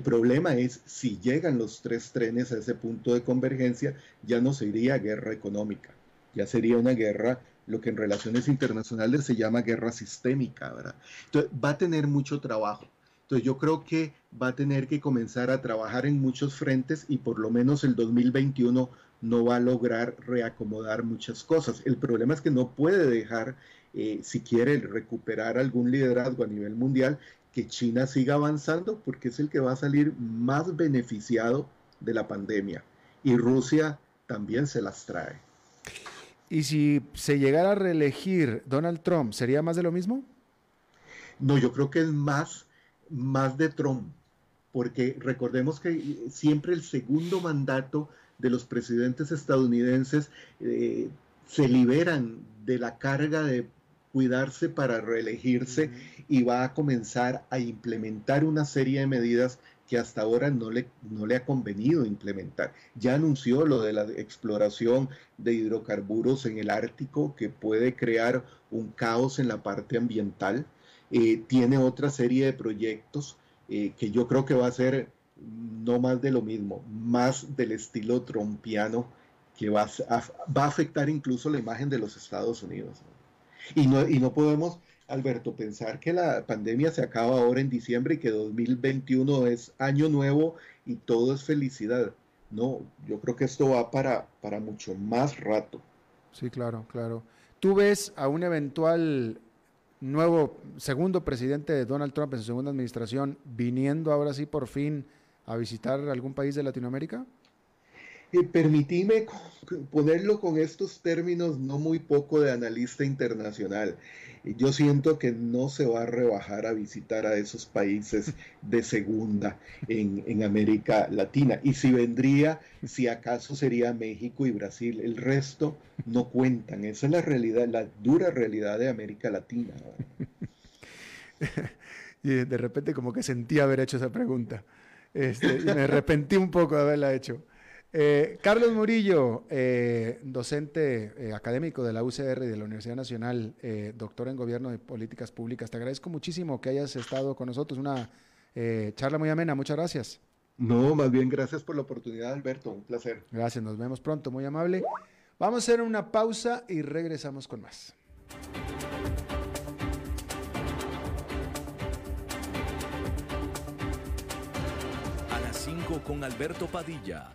problema es si llegan los tres trenes a ese punto de convergencia, ya no sería guerra económica, ya sería una guerra, lo que en relaciones internacionales se llama guerra sistémica, ¿verdad? Entonces va a tener mucho trabajo. Entonces yo creo que va a tener que comenzar a trabajar en muchos frentes y por lo menos el 2021 no va a lograr reacomodar muchas cosas. El problema es que no puede dejar, eh, si quiere recuperar algún liderazgo a nivel mundial, que China siga avanzando porque es el que va a salir más beneficiado de la pandemia. Y Rusia también se las trae. ¿Y si se llegara a reelegir Donald Trump, sería más de lo mismo? No, yo creo que es más, más de Trump, porque recordemos que siempre el segundo mandato de los presidentes estadounidenses eh, se liberan de la carga de cuidarse para reelegirse y va a comenzar a implementar una serie de medidas que hasta ahora no le, no le ha convenido implementar. Ya anunció lo de la exploración de hidrocarburos en el Ártico, que puede crear un caos en la parte ambiental. Eh, tiene otra serie de proyectos eh, que yo creo que va a ser no más de lo mismo, más del estilo trompiano, que va a, va a afectar incluso la imagen de los Estados Unidos. Y no, y no podemos, Alberto, pensar que la pandemia se acaba ahora en diciembre y que 2021 es año nuevo y todo es felicidad. No, yo creo que esto va para, para mucho más rato. Sí, claro, claro. ¿Tú ves a un eventual nuevo segundo presidente de Donald Trump en su segunda administración viniendo ahora sí por fin a visitar algún país de Latinoamérica? Eh, permitime ponerlo con estos términos no muy poco de analista internacional. Yo siento que no se va a rebajar a visitar a esos países de segunda en, América Latina. Y si vendría, si acaso sería México y Brasil. El resto no cuentan. Esa es la realidad, la dura realidad de América Latina. y de repente como que sentí haber hecho esa pregunta. Este, me arrepentí un poco de haberla hecho. Eh, Carlos Murillo, eh, docente eh, académico de la UCR y de la Universidad Nacional, doctor en Gobierno de Políticas Públicas, te agradezco muchísimo que hayas estado con nosotros. Una charla muy amena, muchas gracias. No, más bien gracias por la oportunidad, Alberto, un placer. Gracias, nos vemos pronto, muy amable. Vamos a hacer una pausa y regresamos con más. A las 5 con Alberto Padilla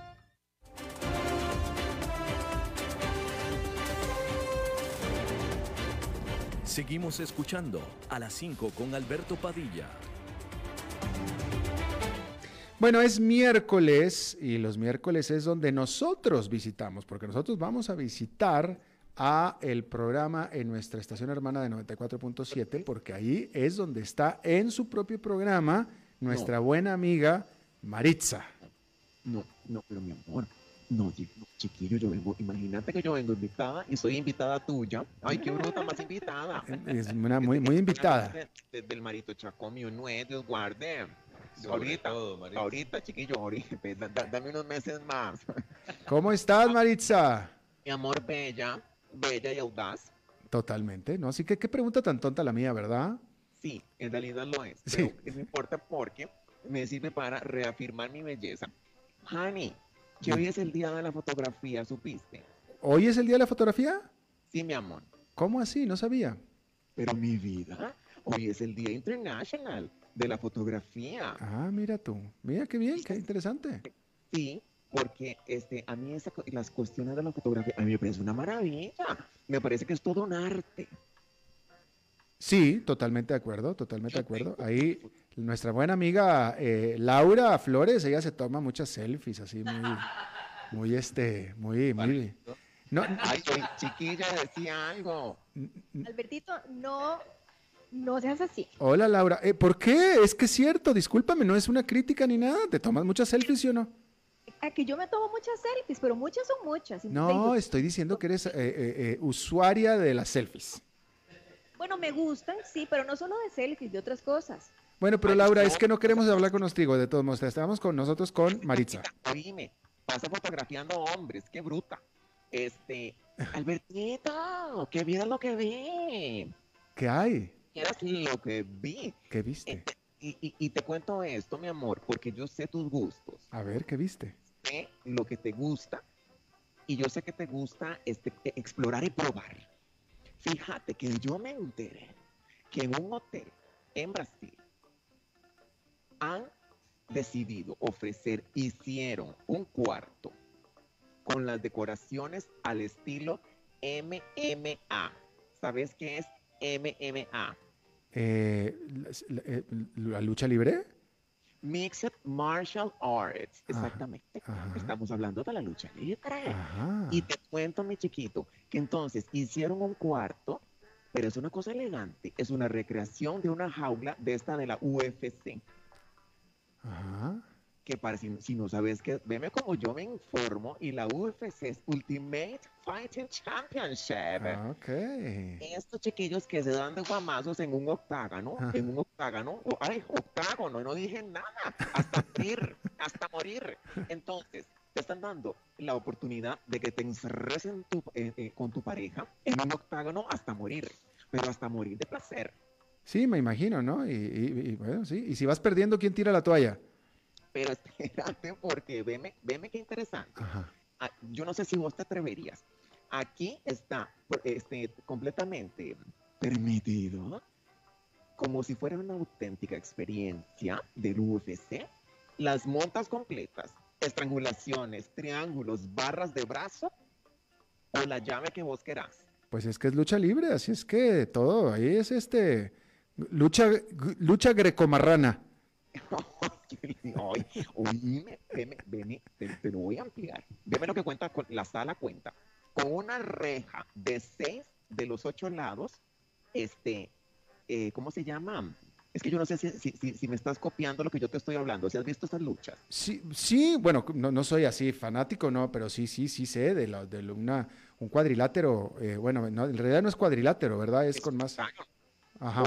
Seguimos escuchando a las 5 con Alberto Padilla. Bueno, es miércoles y los miércoles es donde nosotros visitamos, porque nosotros vamos a visitar a el programa en nuestra estación hermana de 94.7, porque ahí es donde está en su propio programa nuestra buena amiga Maritza. No, no, pero mi amor, no, chiquillo, yo vengo, imagínate que yo vengo invitada y soy invitada tuya. Ay, qué bruta más invitada. Es una muy, muy invitada. Desde el marito Chacomio, nuez, guarde. Yo ahorita, ahorita, chiquillo, ahorita, dame unos meses más. ¿Cómo estás, Maritza? Mi amor, bella, bella y audaz. Totalmente, ¿no? Así que qué pregunta tan tonta la mía, ¿verdad? Sí, en realidad lo es. Sí. Pero no importa porque me sirve para reafirmar mi belleza. Honey, que hoy es el día de la fotografía, ¿supiste? ¿Hoy es el día de la fotografía? Sí, mi amor. ¿Cómo así? No sabía. Pero mi vida, hoy es el Día Internacional de la Fotografía. Ah, mira tú. Mira qué bien, qué interesante. Sí, porque este, a mí esa, las cuestiones de la fotografía, a mí me parece una maravilla. Me parece que es todo un arte. Sí, totalmente de acuerdo, totalmente de acuerdo. Ahí nuestra buena amiga eh, Laura Flores, ella se toma muchas selfies así muy, muy este, muy, muy. No, Ay, chiquilla, decía algo. Albertito, no, no seas así. Hola Laura, eh, ¿por qué? Es que es cierto, discúlpame, no es una crítica ni nada. ¿Te tomas muchas selfies, o no? Aquí yo me tomo muchas selfies, pero muchas son muchas. No, estoy diciendo que eres eh, usuaria de las selfies. Bueno, me gustan, sí, pero no solo de selfies, de otras cosas. Bueno, pero Laura, es que no queremos hablar con contigo, de todos modos. Estamos con nosotros con Maritza. Dime, pasa fotografiando hombres, qué bruta. Este, Albertito, qué bien lo que vi. ¿Qué hay? Quieras lo que vi. ¿Qué viste? y, y, te cuento esto, mi amor, porque yo sé tus gustos. A ver, ¿qué viste? Sé lo que te gusta. Y yo sé que te gusta este, explorar y probar. Fíjate que yo me enteré que en un hotel en Brasil han decidido ofrecer, hicieron un cuarto con las decoraciones al estilo MMA. ¿Sabes qué es MMA? Eh, la, lucha libre? Mixed Martial Arts, exactamente. Estamos hablando de la lucha libre. Y te cuento, mi chiquito, que entonces hicieron un cuarto, pero es una cosa elegante, es una recreación de una jaula de esta de la UFC. Ajá que para si, no sabes que, veme como yo me informo y la UFC es Ultimate Fighting Championship. Ah, ok. Estos chiquillos que se dan de guamazos en un octágono, en un octágono, ay, octágono, no dije nada, hasta morir, hasta morir. Entonces, te están dando la oportunidad de que te encerres en tu, eh, eh, con tu pareja en un octágono hasta morir, pero hasta morir de placer. Sí, me imagino, ¿no? Y, y bueno, sí. Y si vas perdiendo, ¿quién tira la toalla? Pero espérate, porque veme, veme qué interesante. Ah, yo no sé si vos te atreverías. Aquí está este, completamente permitido, como si fuera una auténtica experiencia del UFC, las montas completas, estrangulaciones, triángulos, barras de brazo o la llave que vos querás. Pues es que es lucha libre, así es que todo ahí es este lucha lucha grecomarrana. oíme, veme, te, lo voy a ampliar. Veme lo que cuenta con la sala cuenta. Con una reja de seis de los ocho lados, este, eh, ¿cómo se llama? Es que yo no sé si, si, me estás copiando lo que yo te estoy hablando. ¿Si has visto estas luchas? Sí, sí bueno, no, no soy así fanático, no, pero sí, sí, sí sé de, de una, un cuadrilátero. Eh, bueno, en realidad no es cuadrilátero, ¿verdad? Es, con más. Ajá.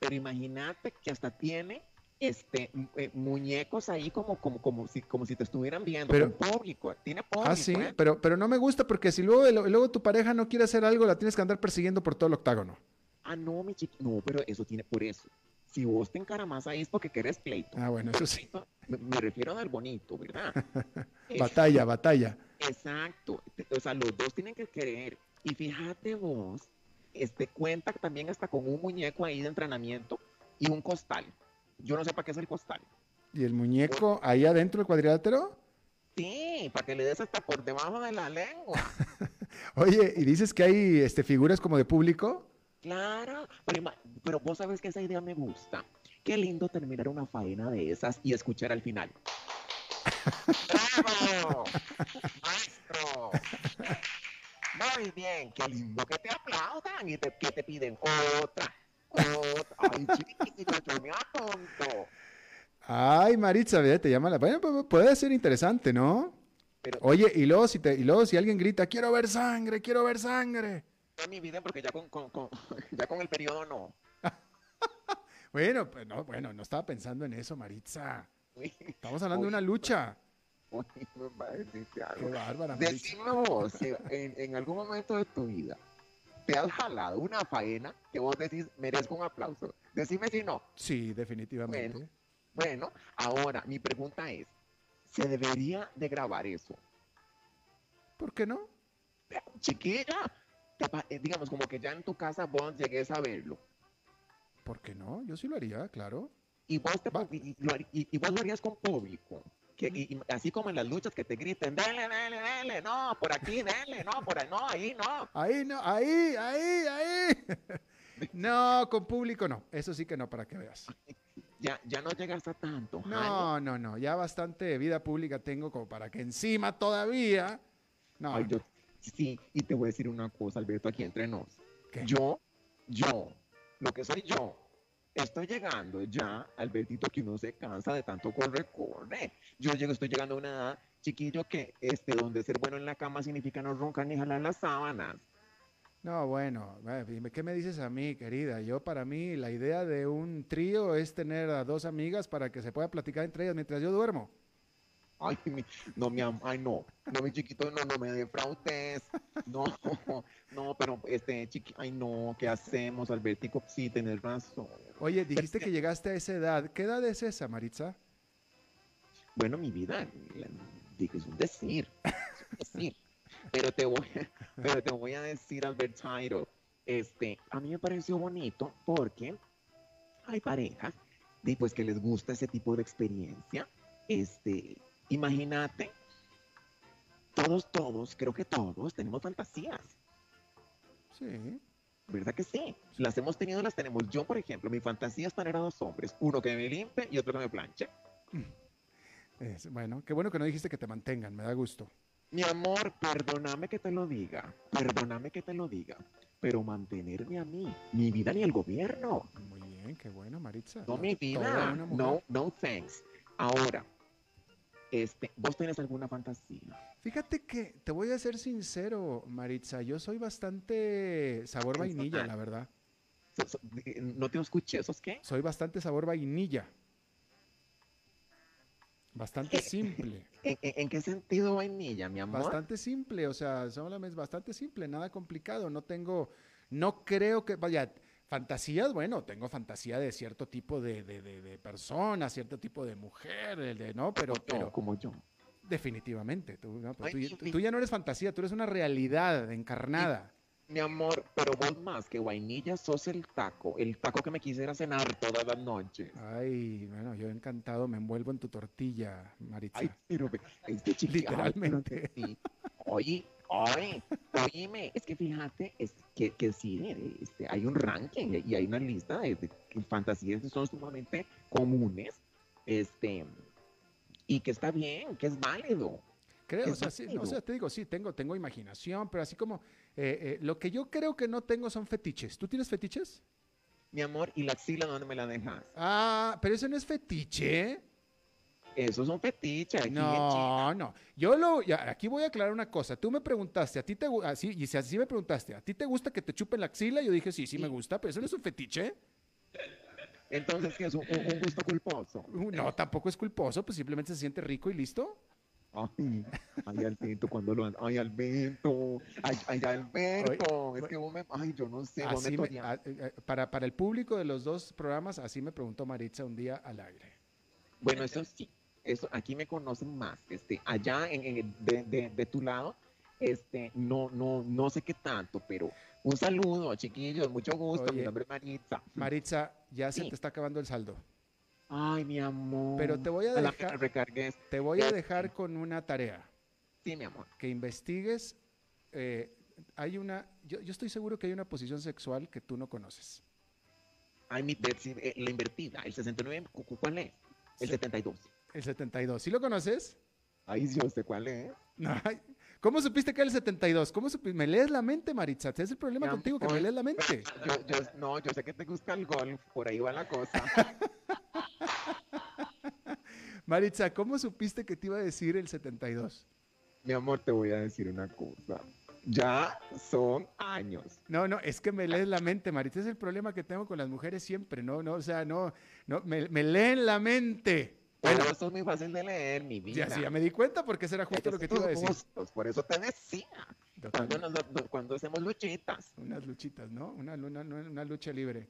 pero imagínate que hasta tiene este, eh, muñecos ahí como, como, como, si, como si te estuvieran viendo, pero, público, tiene público. Ah, sí, ¿eh? pero, pero no me gusta porque si luego, luego tu pareja no quiere hacer algo, la tienes que andar persiguiendo por todo el octágono. Ah, no, mi chiquito, no, pero eso tiene por eso. Si vos te encaramas ahí es porque querés pleito. Ah, bueno, eso sí. Me, refiero al bonito, ¿verdad? batalla, batalla. Exacto. O sea, los dos tienen que querer. Y fíjate vos, este cuenta también hasta con un muñeco ahí de entrenamiento y un costal. Yo no sé para qué es el costal. ¿Y el muñeco ahí adentro del cuadrilátero? Sí, para que le des hasta por debajo de la lengua. Oye, ¿y dices que hay este, figuras como de público? Claro, pero, vos sabes que esa idea me gusta. Qué lindo terminar una faena de esas y escuchar al final. ¡Bravo! ¡Maestro! Muy bien, qué lindo que te aplaudan y que te piden otra, Ay, me atonto. Ay, Maritza, te llama la... Bueno, pues, puede ser interesante, ¿no? Oye, y luego, si te, y luego si alguien grita, quiero ver sangre, quiero ver sangre. No mi vida porque ya con, con, con, ya con el periodo no. Bueno, pues no, bueno, no estaba pensando en eso, Maritza. Estamos hablando de una lucha. uy, me Qué bárbara, Maritza. Decime vos, en, en algún momento de tu vida te has jalado una faena que vos decís merezco un aplauso. Decime si no. Sí, definitivamente. Bueno, ahora mi pregunta es, ¿se debería de grabar eso? ¿Por qué no? Chiquilla, eh, digamos como que ya en tu casa vos llegues a verlo. ¿Por qué no? Yo sí lo haría, claro. Y vos, te, y, y- y vos lo harías con público. Que, y- y así como en las luchas que te griten, dale, dale, dale, no, por aquí, dale, no, por ahí, no, ahí no. Ahí no, ahí, ahí, ahí. No, con público no. Eso sí que no, para que veas. Ya, ya no llegas a tanto. No, no, no. Ya bastante vida pública tengo como para que encima todavía. No. Ay, yo, sí, y te voy a decir una cosa, Alberto, aquí entre nos. ¿Qué? Yo, yo, lo que soy yo, estoy llegando ya, Albertito, que uno se cansa de tanto corre, corre. Yo llego, estoy llegando a una edad, chiquillo, que este, donde ser bueno en la cama significa no roncar ni jalar las sábanas. No, bueno, ¿qué me dices a mí, querida? Yo para mí la idea de un trío es tener a dos amigas para que se pueda platicar entre ellas mientras yo duermo. Ay, mi- no, mi ay, no, no, mi chiquito, no, no me defraudes. No, no, pero este, chiqui, ay, no, ¿qué hacemos, Albertico? Sí, tenés razón. Oye, dijiste que llegaste a esa edad. ¿Qué edad es esa, Maritza? Bueno, mi vida, es un decir, es un decir. Pero te voy, pero te voy a decir, Albertito, este, a mí me pareció bonito porque hay parejas de, pues, que les gusta ese tipo de experiencia. Este, imagínate, todos, todos, creo que todos tenemos fantasías. Sí. ¿Verdad que sí? Las hemos tenido, las tenemos. Yo, por ejemplo, mi fantasía es tener a dos hombres, uno que me limpie y otro que me planche. Es- bueno, qué bueno que no dijiste que te mantengan, me da gusto. Mi amor, perdóname que te lo diga, perdóname que te lo diga, pero mantenerme a mí, mi vida ni el gobierno, Muy bien, qué bueno, Maritza. no mi vida, no, no thanks. Ahora, este, ¿vos tenés alguna fantasía? Fíjate que te voy a ser sincero, Maritza. Yo soy bastante sabor vainilla, la verdad. So- so- no te escuché, ¿sos qué? Soy bastante sabor vainilla. Bastante simple. ¿En, en- en qué sentido vainilla, mi amor? Bastante simple, o sea, solamente es bastante simple, nada complicado. No tengo, no creo que, vaya, fantasías, bueno, tengo fantasía de cierto tipo de, de, de, de persona, cierto tipo de mujer, de, de- no, pero, Como yo, pero como yo. definitivamente, tú, no, pero Ay, tú- mi ya no eres fantasía, tú eres una realidad encarnada. Mi amor, pero vos más que vainilla sos el taco, el taco que me quisiera cenar todas las noches. Ay, bueno, yo encantado me envuelvo en tu tortilla, Maritza. Ay, pero este chiquillo. Literalmente. Sí. Oye, oye, oíme, es que fíjate, es que, que sí, este, hay un ranking y hay una lista de, de fantasías que son sumamente comunes, este, y que está bien, que es válido. Creo, ¿Qué o sea, sí, o sea, te digo, sí, tengo, tengo imaginación, pero así como, eh, eh, lo que yo creo que no tengo son fetiches. ¿Tú tienes fetiches? Mi amor, ¿y la axila dónde me la dejas? Ah, pero eso no es fetiche. Eso es un fetiche. Aquí. No, no. Yo lo, ya, aquí voy a aclarar una cosa. Tú me preguntaste, a ti te, así, y si así me preguntaste, ¿a ti te gusta que te chupen la axila? Yo dije, sí, sí me gusta, pero eso no es un fetiche. Entonces, ¿qué es un, gusto culposo? Uh, No, tampoco es culposo, pues simplemente se siente rico y listo. Ay, ay, Alberto, cuando lo Ay, Alberto. Ay, ay, Alberto. es que vos me. Ay, yo no sé. Así me- a- eh, eh, para, para el público de los dos programas, así me preguntó Maritza un día al aire. Bueno, eso sí. Eso, aquí me conocen más. Este, allá en, en- de, de- de tu lado, este, no, no, no sé qué tanto, pero un saludo, chiquillos, mucho gusto. Mi Oye, nombre es Maritza. Maritza, ya se Sí. te está acabando el saldo. Ay, mi amor. Pero te voy a dejar- recargues. Te voy a dejar con una tarea, Sí, mi amor. que investigues. eh, hay una, yo, yo estoy seguro que hay una posición sexual que tú no conoces. Ay, mi Betsy, eh, la invertida. El 69, ¿cu- cu- ¿cuál es? El Sí. 72. El 72. ¿Sí lo conoces? Ay, yo sé cuál. No, ay, ¿Cómo supiste que era el 72? ¿Cómo supi- ¿Me lees la mente, Maritza? Ese es el problema contigo, que me amor. lees la mente. Yo, yo, no, yo sé que te gusta el golf, por ahí va la cosa. Maritza, ¿cómo supiste que te iba a decir el 72? Mi amor, te voy a decir una cosa. Ya son años. No, no, es que me lees la mente, Maritza. Es el problema que tengo con las mujeres siempre. No, no, o sea, no, no, me, me leen la mente. Pero eso es muy fácil de leer, mi vida. Ya, sí, ya me di cuenta porque ese era justo lo que te iba a decir. Gustos, por eso te decía. Cuando, nos, cuando, hacemos luchitas. Unas luchitas, ¿no? Una, una, una lucha libre.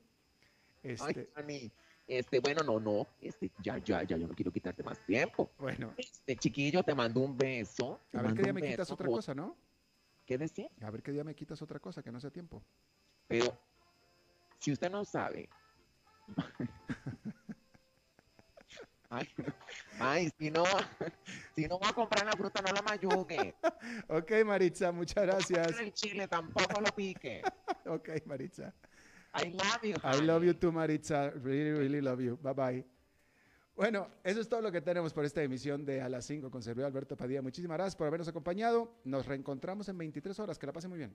Este... Ay, este, bueno, no, no, este, ya, ya, ya, yo no quiero quitarte más tiempo. Bueno. Este, chiquillo, te mando un beso. A ver qué día me quitas otra cosa, ¿no? ¿Qué decía? A ver qué día me quitas otra cosa, que no sea tiempo. Pero, si usted no sabe. Ay, ay, si no, si no va a comprar la fruta, no la mayugue. ok, Maritza, muchas gracias. El chile tampoco lo pique. ok, Maritza. I love you. I love you too, Maritza. Really, really love you. Bye bye. Bueno, eso es todo lo que tenemos por esta emisión de A las 5 con servidor Alberto Padilla. Muchísimas gracias por habernos acompañado. Nos reencontramos en 23 horas. Que la pase muy bien.